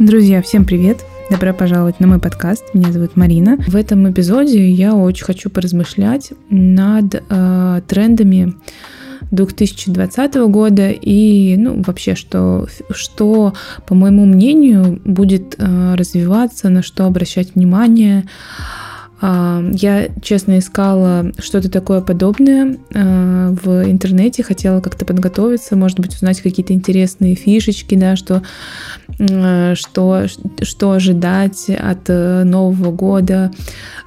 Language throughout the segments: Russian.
Друзья, всем привет! Добро пожаловать на мой подкаст. Меня зовут Марина. В этом эпизоде я очень хочу поразмышлять над э, трендами 2020 года и ну, вообще, что, что, по моему мнению, будет э, развиваться, на что обращать внимание. Э, я, честно, искала что-то такое подобное э, в интернете, хотела как-то подготовиться, может быть, узнать какие-то интересные фишечки, да, что что, что ожидать от э, Нового года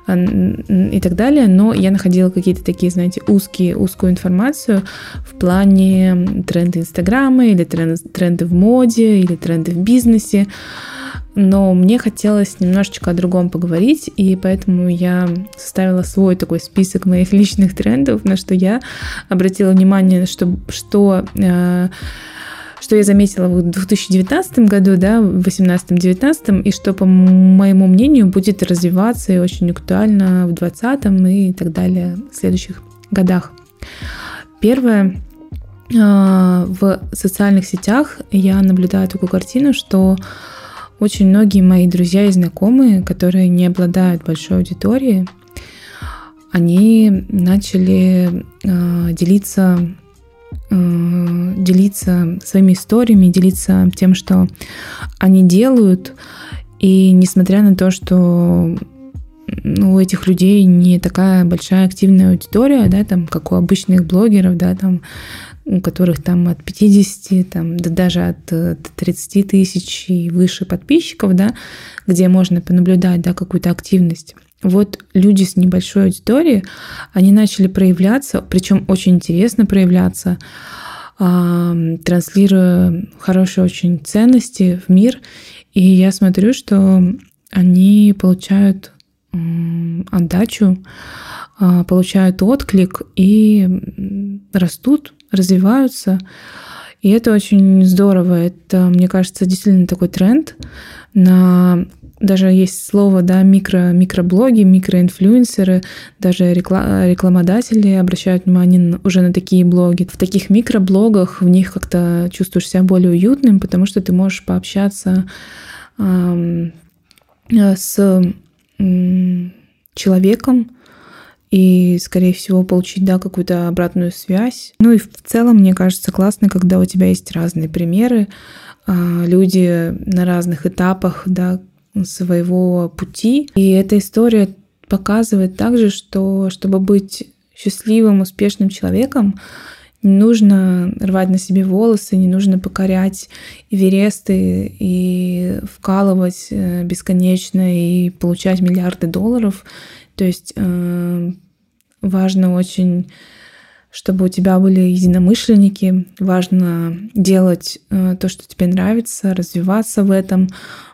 и так далее, но я находила какие-то такие, знаете, узкие, узкую информацию в плане тренды Инстаграма или тренды в моде или тренды в бизнесе, но мне хотелось немножечко о другом поговорить, и поэтому я составила свой такой список моих личных трендов, на что я обратила внимание, что, что э, что я заметила в 2019 году, да, в 2018-2019, и что, по моему мнению, будет развиваться и очень актуально в 2020 и так далее в следующих годах. Первое, а, в социальных сетях я наблюдаю такую картину, что очень многие мои друзья и знакомые, которые не обладают большой аудиторией, они начали э, делиться Э, делиться своими историями, делиться тем, что они делают. И несмотря на то, что ну, у этих людей не такая большая активная аудитория, да, там, как у обычных блогеров, да, там, у которых там от 50, там, да даже от 30 тысяч и выше подписчиков, да, где можно понаблюдать, да, какую-то активность вот люди с небольшой аудиторией, они начали проявляться, причем очень интересно проявляться, транслируя хорошие очень ценности в мир. И я смотрю, что они получают отдачу, а, получают отклик и растут, развиваются. И это очень здорово. Это, мне кажется, действительно такой тренд на даже есть слово, да, микро, микроблоги, микроинфлюенсеры, даже рекла, рекламодатели обращают внимание уже на такие блоги. В таких микроблогах в них как-то чувствуешь себя более уютным, потому что ты можешь пообщаться э, с э, человеком, и, скорее всего, получить, да, какую-то обратную связь. Ну и в целом, мне кажется, классно, когда у тебя есть разные примеры, а, люди на разных этапах, да, своего пути. И эта история показывает также, что чтобы быть счастливым, успешным человеком, не нужно рвать на себе волосы, не нужно покорять Эвересты и вкалывать э, бесконечно и получать миллиарды долларов. То есть э, важно очень, чтобы у тебя были единомышленники, важно делать э, то, что тебе нравится, развиваться в этом,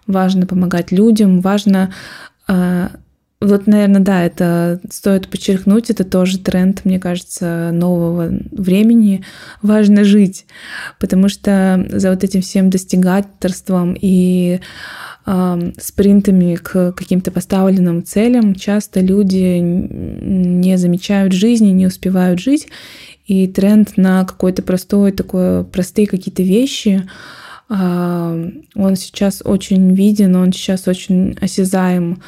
важно помогать людям, важно а, вот, наверное, да, это стоит подчеркнуть, это тоже тренд, мне кажется, нового времени. Важно жить, потому что за вот этим всем достигаторством и э, спринтами к каким-то поставленным целям часто люди не замечают жизни, не успевают жить, и тренд на какой-то простой, такой простые какие-то вещи, он сейчас очень виден, он сейчас очень осязаем.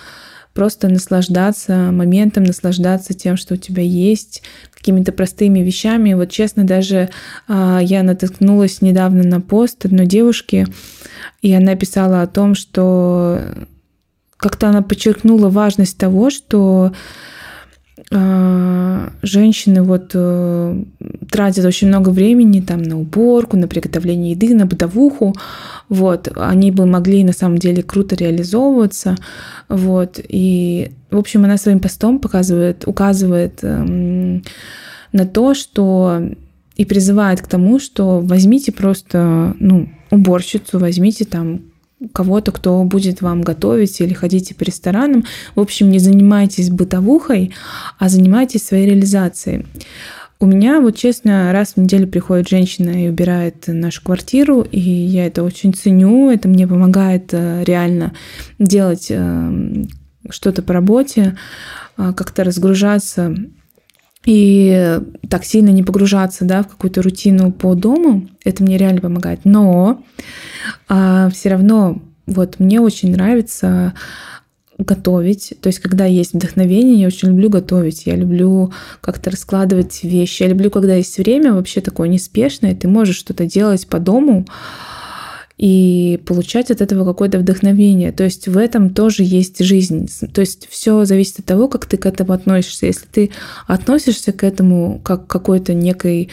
Просто наслаждаться моментом, наслаждаться тем, что у тебя есть, какими-то простыми вещами. Вот честно, даже а, я натолкнулась недавно на пост одной девушки, и она писала о том, что как-то она подчеркнула важность того, что женщины вот э, тратят очень много времени там на уборку, на приготовление еды, на бытовуху, вот, они бы могли на самом деле круто реализовываться, вот, и, в общем, она своим постом показывает, указывает эм, на то, что и призывает к тому, что возьмите просто, ну, уборщицу, возьмите там кого-то, кто будет вам готовить или ходите по ресторанам. В общем, не занимайтесь бытовухой, а занимайтесь своей реализацией. У меня, вот честно, раз в неделю приходит женщина и убирает нашу квартиру, и я это очень ценю, это мне помогает э, реально делать э, что-то по работе, э, как-то разгружаться и так сильно не погружаться да, в какую-то рутину по дому, это мне реально помогает. Но а, все равно вот мне очень нравится готовить. То есть, когда есть вдохновение, я очень люблю готовить. Я люблю как-то раскладывать вещи. Я люблю, когда есть время вообще такое неспешное, ты можешь что-то делать по дому, и получать от этого какое-то вдохновение. То есть в этом тоже есть жизнь. То есть все зависит от того, как ты к этому относишься. Если ты относишься к этому как к какой-то некой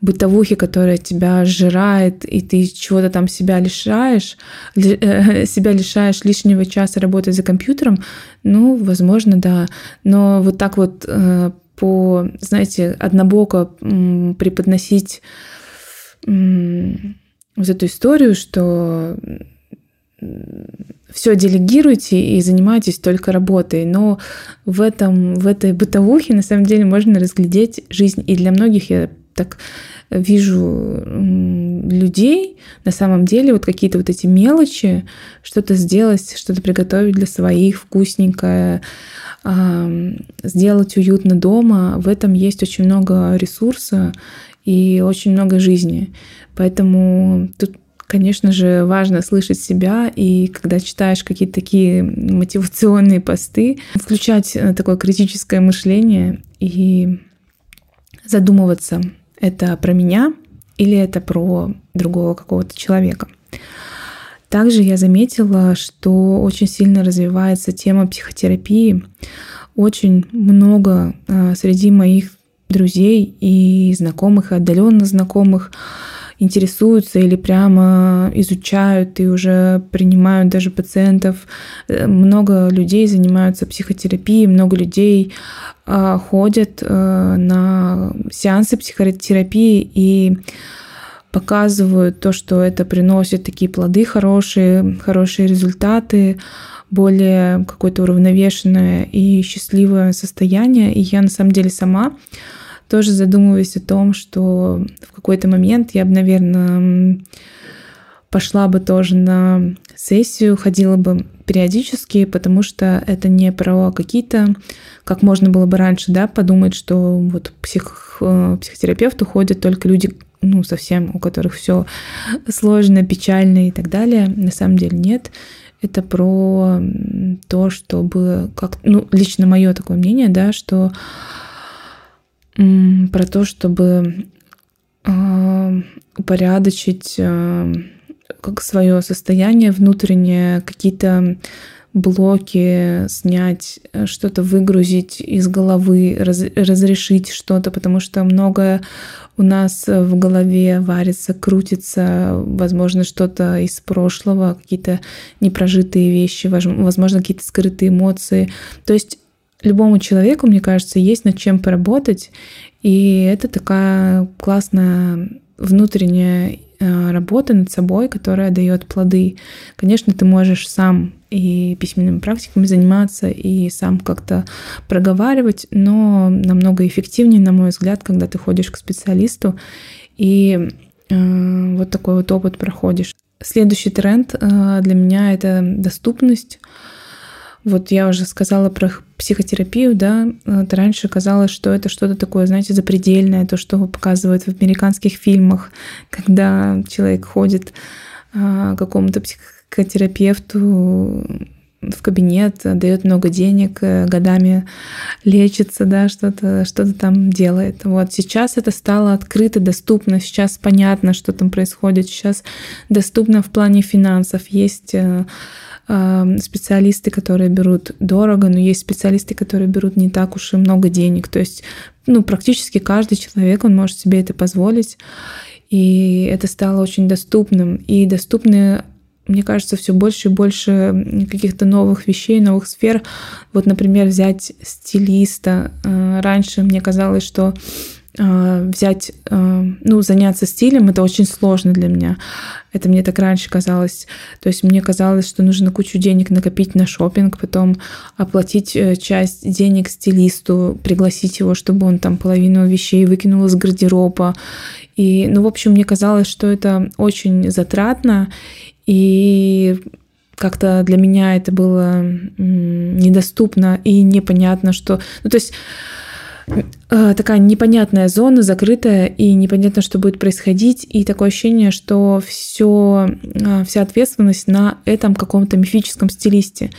бытовухи, которая тебя сжирает, и ты чего-то там себя лишаешь, э, себя лишаешь лишнего часа работать за компьютером, ну, возможно, да. Но вот так вот э, по, знаете, однобоко преподносить вот эту историю, что все делегируйте и занимайтесь только работой. Но в, этом, в этой бытовухе на самом деле можно разглядеть жизнь. И для многих я так вижу людей, на самом деле вот какие-то вот эти мелочи, что-то сделать, что-то приготовить для своих, вкусненькое, сделать уютно дома, в этом есть очень много ресурса и очень много жизни. Поэтому тут Конечно же, важно слышать себя, и когда читаешь какие-то такие мотивационные посты, включать э, такое критическое мышление и задумываться, это про меня или это про другого какого-то человека. Также я заметила, что очень сильно развивается тема психотерапии. Очень много э, среди моих друзей и знакомых, и отдаленно знакомых интересуются или прямо изучают и уже принимают даже пациентов. Э, много людей занимаются психотерапией, много людей а, ходят э, на сеансы психотерапии и показывают то, что это приносит такие плоды хорошие, хорошие результаты, более какое-то уравновешенное и счастливое состояние. И я на самом деле сама тоже задумываюсь о том, что в какой-то момент я бы, наверное, пошла бы тоже на сессию, ходила бы периодически, потому что это не про какие-то, как можно было бы раньше, да, подумать, что вот псих, э, психотерапевту ходят только люди, ну, совсем, у которых все сложно, печально и так далее. На самом деле нет. Это про то, чтобы, как, ну, лично мое такое мнение, да, что про то, чтобы э, упорядочить э, как свое состояние внутреннее, какие-то блоки снять, что-то выгрузить из головы, раз, разрешить что-то, потому что многое у нас в голове варится, крутится, возможно, что-то из прошлого, какие-то непрожитые вещи, возможно, какие-то скрытые эмоции. То есть любому человеку, мне кажется, есть над чем поработать. И это такая классная внутренняя э, работа над собой, которая дает плоды. Конечно, ты можешь сам и письменными практиками заниматься, и сам как-то проговаривать, но намного эффективнее, на мой взгляд, когда ты ходишь к специалисту и э, вот такой вот опыт проходишь. Следующий тренд э, для меня это доступность. Вот я уже сказала про психотерапию, да, вот раньше казалось, что это что-то такое, знаете, запредельное, то, что показывают в американских фильмах, когда человек ходит а, к какому-то психотерапевту в кабинет, дает много денег, э, годами лечится, да, что-то что там делает. Вот сейчас это стало открыто, доступно, сейчас понятно, что там происходит, сейчас доступно в плане финансов. Есть э, специалисты, которые берут дорого, но есть специалисты, которые берут не так уж и много денег. То есть ну, практически каждый человек, он может себе это позволить. И это стало очень доступным. И доступны мне кажется, все больше и больше каких-то новых вещей, новых сфер. Вот, например, взять стилиста. Э, раньше мне казалось, что взять, э, ну, заняться стилем, это очень сложно для меня. Это мне так раньше казалось. То есть мне казалось, что нужно кучу денег накопить на шопинг, потом оплатить э, часть денег стилисту, пригласить его, чтобы он там половину вещей выкинул из гардероба. И, ну, в общем, мне казалось, что это очень затратно, и как-то для меня это было недоступно и непонятно, что... Ну, то есть э, такая непонятная зона, закрытая, и непонятно, что будет происходить, и такое ощущение, что все, э, вся ответственность на этом каком-то мифическом стилисте.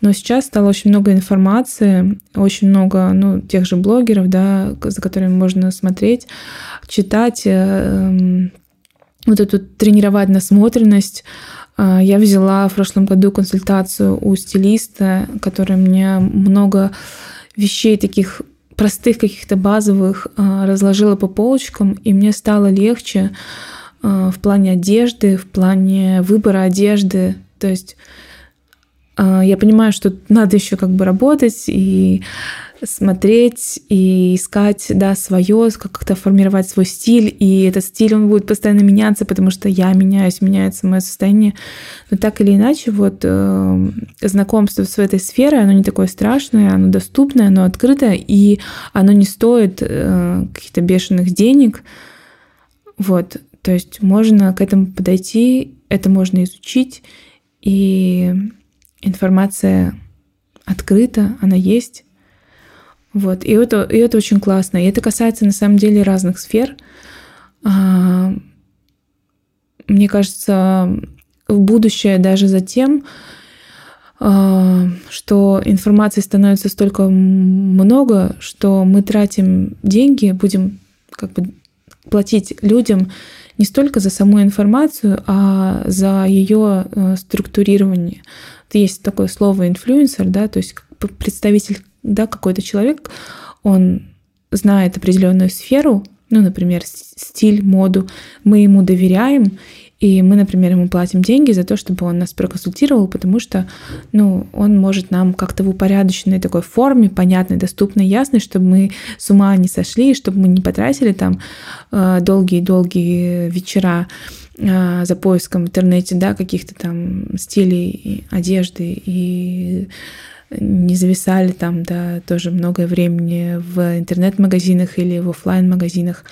Но сейчас стало очень много информации, очень много ну, тех же блогеров, да, за которыми можно смотреть, читать, э, эм, вот эту тренировать насмотренность. Я взяла в прошлом году консультацию у стилиста, который мне много вещей таких простых каких-то базовых а, разложила по полочкам, и мне стало легче а, в плане одежды, в плане выбора одежды. То есть а, я понимаю, что надо еще как бы работать и смотреть и искать, да, свое, как-то формировать свой стиль, и этот стиль, он будет постоянно меняться, потому что я меняюсь, меняется мое состояние. Но так или иначе, вот э, знакомство с этой сферой, оно не такое страшное, оно доступное, оно открытое, и оно не стоит э, каких-то бешеных денег. Вот, то есть можно к этому подойти, это можно изучить, и информация открыта, она есть. Вот. И это, и это очень классно. И это касается на самом деле разных сфер. А, мне кажется, в будущее даже затем, а, что информации становится столько много, что мы тратим деньги, будем как бы платить людям не столько за саму информацию, а за ее э, структурирование. Есть такое слово инфлюенсер, да, то есть представитель да, какой-то человек, он знает определенную сферу, ну, например, стиль, моду, мы ему доверяем, и мы, например, ему платим деньги за то, чтобы он нас проконсультировал, потому что, ну, он может нам как-то в упорядоченной такой форме, понятной, доступной, ясной, чтобы мы с ума не сошли, чтобы мы не потратили там э, долгие-долгие вечера э, за поиском в интернете, да, каких-то там стилей одежды и не зависали там, да, тоже многое времени в интернет-магазинах или в офлайн магазинах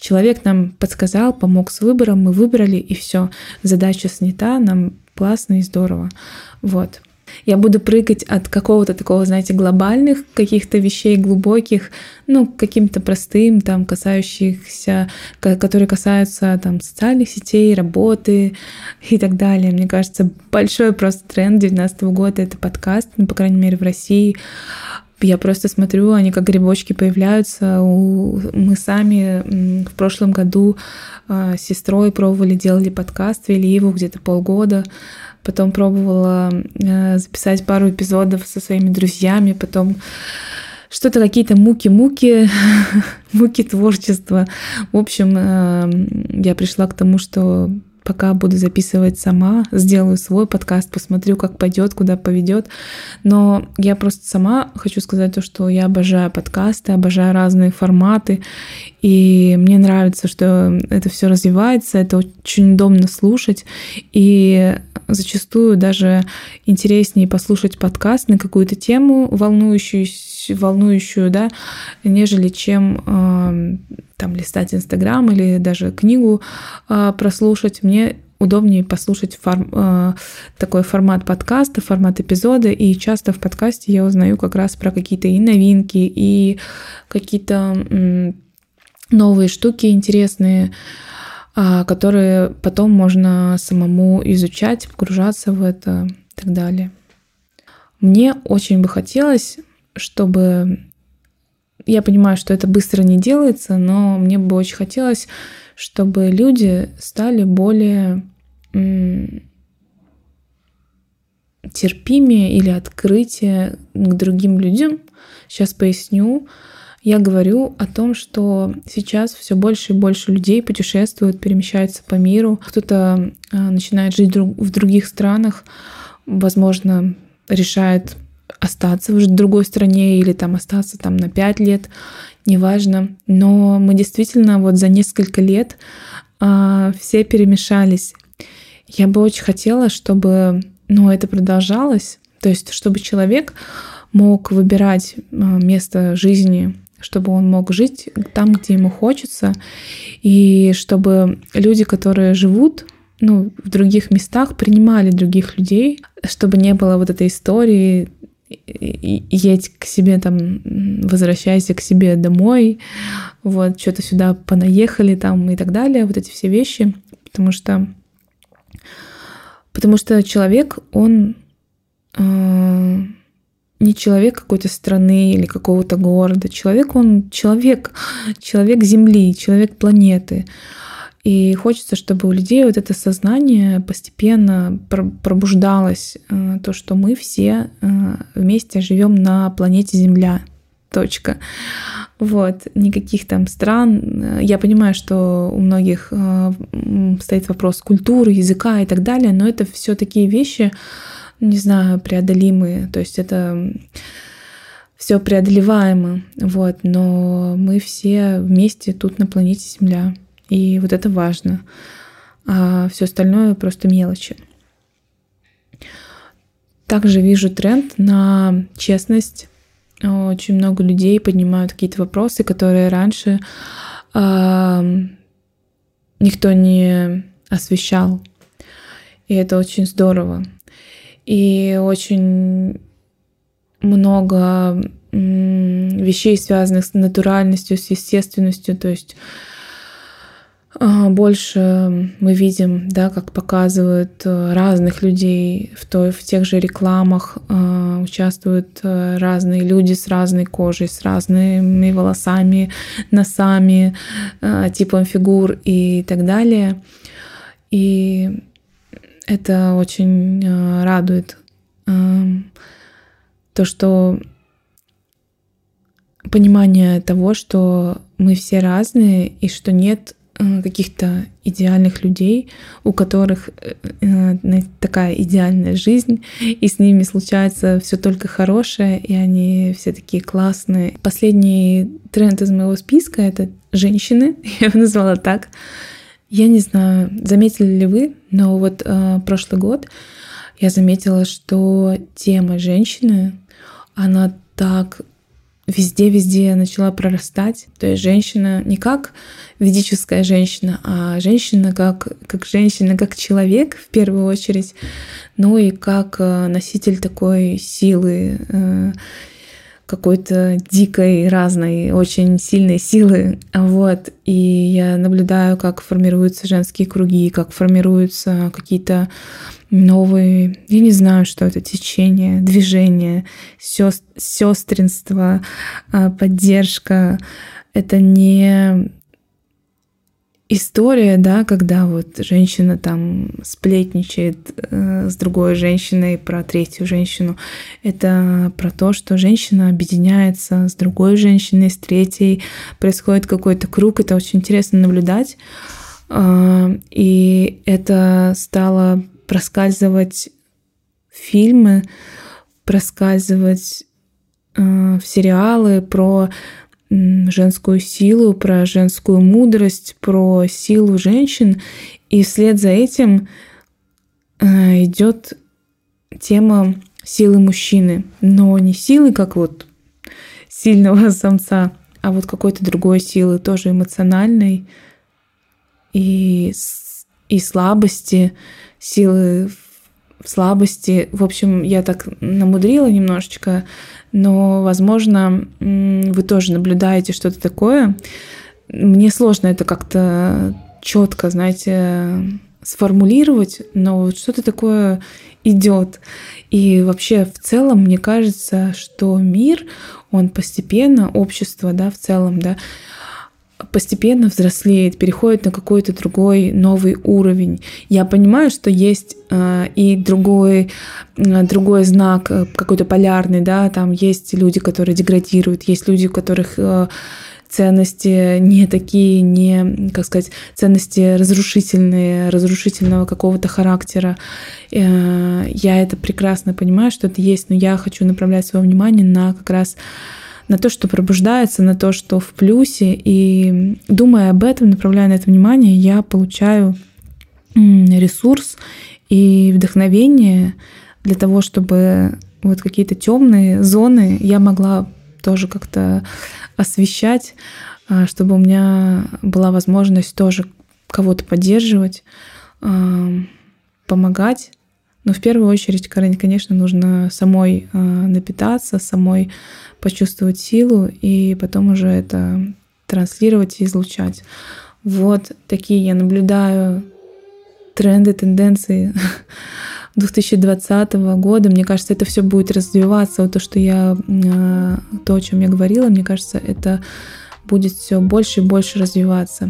Человек нам подсказал, помог с выбором, мы выбрали, и все. Задача снята, нам классно и здорово. Вот. Я буду прыгать от какого-то такого, знаете, глобальных каких-то вещей глубоких, ну, каким-то простым, там, касающихся, которые касаются там социальных сетей, работы и так далее. Мне кажется, большой просто тренд 2019 года — это подкаст, ну, по крайней мере, в России. Я просто смотрю, они как грибочки появляются. Мы сами в прошлом году а, с сестрой пробовали, делали подкаст, вели его где-то полгода. Потом пробовала э, записать пару эпизодов со своими друзьями, потом что-то какие-то муки-муки, муки творчества. В общем, э, я пришла к тому, что пока буду записывать сама, сделаю свой подкаст, посмотрю, как пойдет, куда поведет. Но я просто сама хочу сказать то, что я обожаю подкасты, обожаю разные форматы, и мне нравится, что это все развивается, это очень удобно слушать, и зачастую даже интереснее послушать подкаст на какую-то тему волнующую, волнующую, да, нежели чем э, там листать Инстаграм или даже книгу э, прослушать. Мне удобнее послушать фор, э, такой формат подкаста, формат эпизода, и часто в подкасте я узнаю как раз про какие-то и новинки, и какие-то э, новые штуки интересные, э, которые потом можно самому изучать, погружаться в это и так далее. Мне очень бы хотелось, чтобы я понимаю, что это быстро не делается, но мне бы очень хотелось, чтобы люди стали более терпимее или открытие к другим людям. Сейчас поясню. Я говорю о том, что сейчас все больше и больше людей путешествуют, перемещаются по миру. Кто-то а, начинает жить в других странах, возможно, решает остаться в другой стране или там остаться там на пять лет, неважно. Но мы действительно вот за несколько лет э, все перемешались. Я бы очень хотела, чтобы ну, это продолжалось, то есть чтобы человек мог выбирать э, место жизни, чтобы он мог жить там, где ему хочется, и чтобы люди, которые живут ну, в других местах, принимали других людей, чтобы не было вот этой истории едь к себе там, возвращайся к себе домой, вот, что-то сюда понаехали там и так далее, вот эти все вещи, потому что потому что человек, он э, не человек какой-то страны или какого-то города, человек, он человек, человек Земли, человек планеты, и хочется, чтобы у людей вот это сознание постепенно пробуждалось, э, то, что мы все э, вместе живем на планете Земля. Точка. Вот, никаких там стран. Я понимаю, что у многих э, стоит вопрос культуры, языка и так далее, но это все такие вещи, не знаю, преодолимые. То есть это все преодолеваемо, вот, но мы все вместе тут на планете Земля. И вот это важно. А все остальное просто мелочи. Также вижу тренд на честность. Очень много людей поднимают какие-то вопросы, которые раньше э, никто не освещал. И это очень здорово. И очень много вещей, связанных с натуральностью, с естественностью. То есть больше мы видим, да, как показывают э, разных людей в, той, в тех же рекламах, э, участвуют э, разные люди с разной кожей, с разными волосами, носами, типом фигур и так далее. И это очень радует то, что понимание того, что мы все разные и что нет Э, каких-то идеальных людей, у которых э, э, такая идеальная жизнь, и с ними случается все только хорошее, и они все такие классные. Последний тренд из моего списка — это женщины, я его назвала так. Я не знаю, заметили ли вы, но вот э, прошлый год я заметила, что тема женщины, она так везде-везде начала прорастать. То есть женщина не как ведическая женщина, а женщина как, как женщина, как человек в первую очередь, ну и как э, носитель такой силы, э, какой-то дикой, разной, очень сильной силы. Вот. И я наблюдаю, как формируются женские круги, как формируются какие-то новые, я не знаю, что это, течение, движение, сестринство, а, поддержка. Это не история, да, когда вот женщина там сплетничает э, с другой женщиной про третью женщину. Это про то, что женщина объединяется с другой женщиной, с третьей, происходит какой-то круг. Это очень интересно наблюдать. Э, и это стало проскальзывать фильмы, проскальзывать э, в сериалы про женскую силу, про женскую мудрость, про силу женщин. И вслед за этим э, идет тема силы мужчины, но не силы, как вот сильного самца, а вот какой-то другой силы, тоже эмоциональной и, и слабости, силы в слабости. В общем, я так намудрила немножечко, но, возможно, вы тоже наблюдаете что-то такое. Мне сложно это как-то четко, знаете, сформулировать, но вот что-то такое идет. И вообще в целом мне кажется, что мир, он постепенно, общество, да, в целом, да, постепенно взрослеет, переходит на какой-то другой новый уровень. Я понимаю, что есть э, и другой, э, другой знак, э, какой-то полярный, да, там есть люди, которые деградируют, есть люди, у которых э, ценности не такие, не, как сказать, ценности разрушительные, разрушительного какого-то характера. Э, я это прекрасно понимаю, что это есть, но я хочу направлять свое внимание на как раз на то, что пробуждается, на то, что в плюсе. И думая об этом, направляя на это внимание, я получаю ресурс и вдохновение для того, чтобы вот какие-то темные зоны я могла тоже как-то освещать, а, чтобы у меня была возможность тоже кого-то поддерживать, а, помогать Но в первую очередь, конечно, нужно самой э, напитаться, самой почувствовать силу и потом уже это транслировать и излучать. Вот такие я наблюдаю тренды, тенденции 2020 года. Мне кажется, это все будет развиваться. Вот то, что я, э, то, о чем я говорила, мне кажется, это будет все больше и больше развиваться.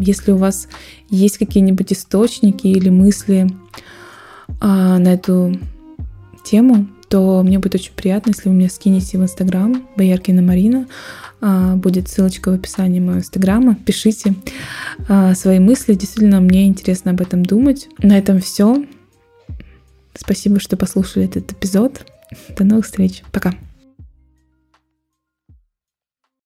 Если у вас есть какие-нибудь источники или мысли а, на эту тему, то мне будет очень приятно, если вы мне скинете в Инстаграм Бояркина Марина. А, будет ссылочка в описании моего Инстаграма. Пишите а, свои мысли. Действительно, мне интересно об этом думать. На этом все. Спасибо, что послушали этот эпизод. До новых встреч. Пока.